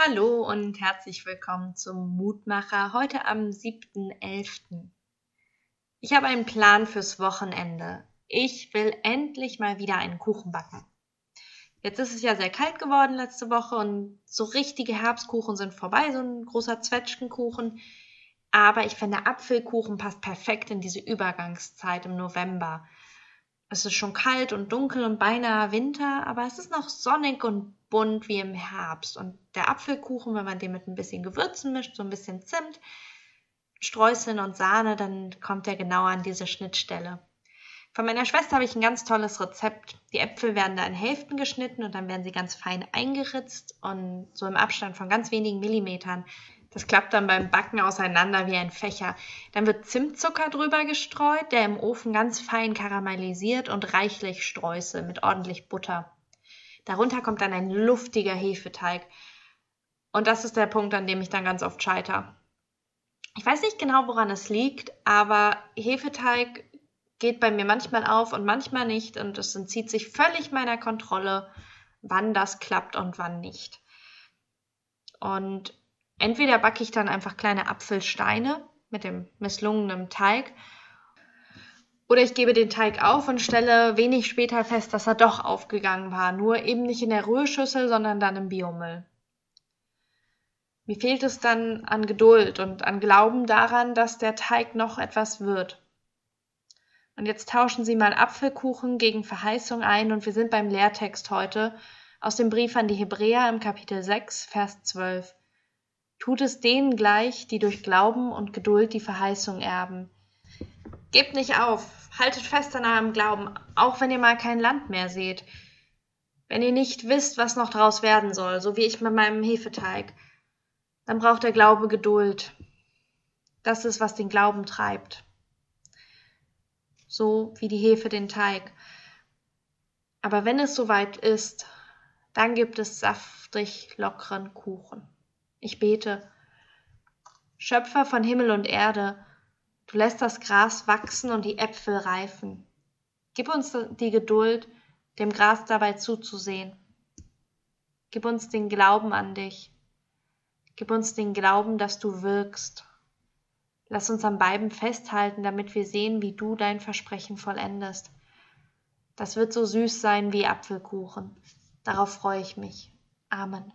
Hallo und herzlich willkommen zum Mutmacher heute am 7.11. Ich habe einen Plan fürs Wochenende. Ich will endlich mal wieder einen Kuchen backen. Jetzt ist es ja sehr kalt geworden letzte Woche und so richtige Herbstkuchen sind vorbei, so ein großer Zwetschgenkuchen. Aber ich finde, Apfelkuchen passt perfekt in diese Übergangszeit im November. Es ist schon kalt und dunkel und beinahe Winter, aber es ist noch sonnig und bunt wie im Herbst. Und der Apfelkuchen, wenn man den mit ein bisschen Gewürzen mischt, so ein bisschen Zimt, Streuseln und Sahne, dann kommt er genau an diese Schnittstelle. Von meiner Schwester habe ich ein ganz tolles Rezept. Die Äpfel werden da in Hälften geschnitten und dann werden sie ganz fein eingeritzt und so im Abstand von ganz wenigen Millimetern das klappt dann beim Backen auseinander wie ein Fächer. Dann wird Zimtzucker drüber gestreut, der im Ofen ganz fein karamellisiert und reichlich Streusel mit ordentlich Butter. Darunter kommt dann ein luftiger Hefeteig. Und das ist der Punkt, an dem ich dann ganz oft scheiter. Ich weiß nicht genau, woran es liegt, aber Hefeteig geht bei mir manchmal auf und manchmal nicht und es entzieht sich völlig meiner Kontrolle, wann das klappt und wann nicht. Und Entweder backe ich dann einfach kleine Apfelsteine mit dem misslungenen Teig oder ich gebe den Teig auf und stelle wenig später fest, dass er doch aufgegangen war, nur eben nicht in der Rührschüssel, sondern dann im Biomüll. Mir fehlt es dann an Geduld und an Glauben daran, dass der Teig noch etwas wird. Und jetzt tauschen Sie mal Apfelkuchen gegen Verheißung ein und wir sind beim Lehrtext heute aus dem Brief an die Hebräer im Kapitel 6, Vers 12. Tut es denen gleich, die durch Glauben und Geduld die Verheißung erben. Gebt nicht auf, haltet fest an eurem Glauben, auch wenn ihr mal kein Land mehr seht. Wenn ihr nicht wisst, was noch daraus werden soll, so wie ich mit meinem Hefeteig, dann braucht der Glaube Geduld. Das ist, was den Glauben treibt. So wie die Hefe den Teig. Aber wenn es soweit ist, dann gibt es saftig lockeren Kuchen. Ich bete. Schöpfer von Himmel und Erde, du lässt das Gras wachsen und die Äpfel reifen. Gib uns die Geduld, dem Gras dabei zuzusehen. Gib uns den Glauben an dich. Gib uns den Glauben, dass du wirkst. Lass uns am beiden festhalten, damit wir sehen, wie du dein Versprechen vollendest. Das wird so süß sein wie Apfelkuchen. Darauf freue ich mich. Amen.